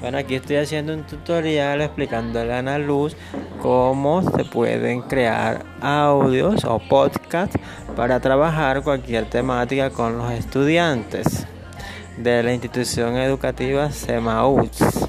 Bueno, aquí estoy haciendo un tutorial explicándole a Ana Luz cómo se pueden crear audios o podcasts para trabajar cualquier temática con los estudiantes de la institución educativa SEMAUTS.